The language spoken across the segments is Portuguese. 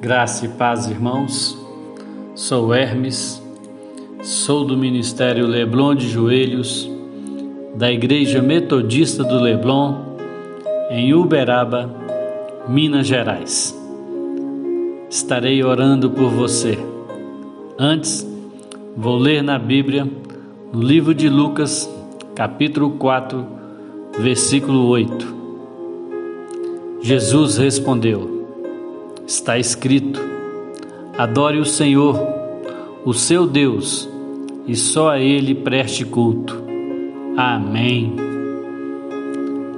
Graça e paz, irmãos. Sou Hermes, sou do Ministério Leblon de Joelhos, da Igreja Metodista do Leblon, em Uberaba, Minas Gerais. Estarei orando por você. Antes, vou ler na Bíblia, no livro de Lucas, capítulo 4, versículo 8. Jesus respondeu: Está escrito: Adore o Senhor, o seu Deus, e só a Ele preste culto. Amém.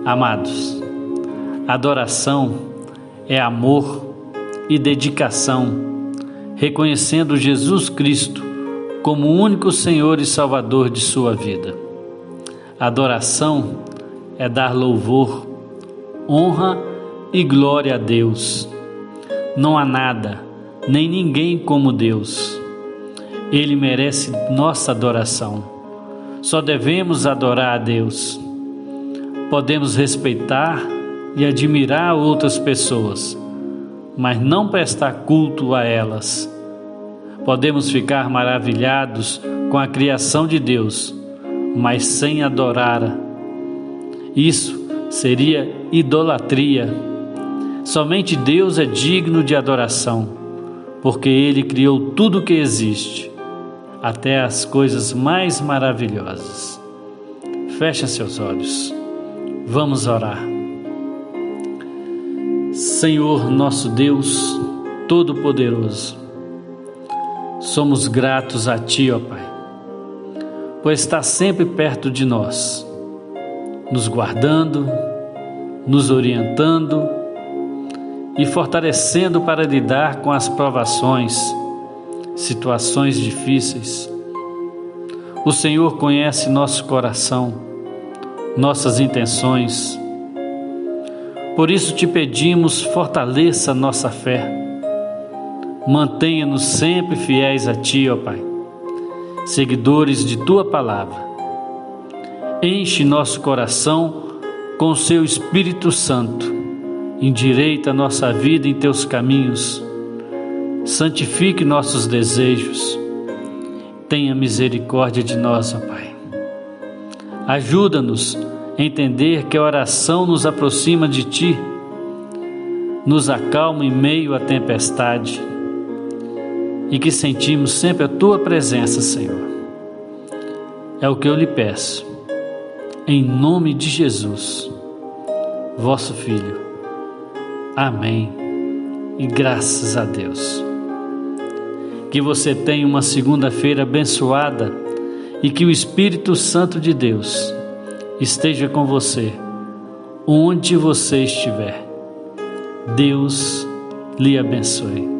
Amados, adoração é amor e dedicação, reconhecendo Jesus Cristo como o único Senhor e Salvador de sua vida. Adoração é dar louvor, honra e glória a Deus não há nada, nem ninguém como Deus. Ele merece nossa adoração. Só devemos adorar a Deus. Podemos respeitar e admirar outras pessoas, mas não prestar culto a elas. Podemos ficar maravilhados com a criação de Deus, mas sem adorá-la. Isso seria idolatria Somente Deus é digno de adoração, porque Ele criou tudo o que existe, até as coisas mais maravilhosas. Feche seus olhos. Vamos orar. Senhor nosso Deus Todo-Poderoso, somos gratos a Ti, ó Pai, pois está sempre perto de nós, nos guardando, nos orientando e fortalecendo para lidar com as provações, situações difíceis. O Senhor conhece nosso coração, nossas intenções. Por isso te pedimos, fortaleça nossa fé. Mantenha-nos sempre fiéis a Ti, ó Pai, seguidores de Tua palavra. Enche nosso coração com Seu Espírito Santo endireita nossa vida em teus caminhos, santifique nossos desejos, tenha misericórdia de nós, ó Pai. Ajuda-nos a entender que a oração nos aproxima de Ti, nos acalma em meio à tempestade e que sentimos sempre a Tua presença, Senhor. É o que eu lhe peço, em nome de Jesus, vosso Filho Amém. E graças a Deus. Que você tenha uma segunda-feira abençoada e que o Espírito Santo de Deus esteja com você, onde você estiver. Deus lhe abençoe.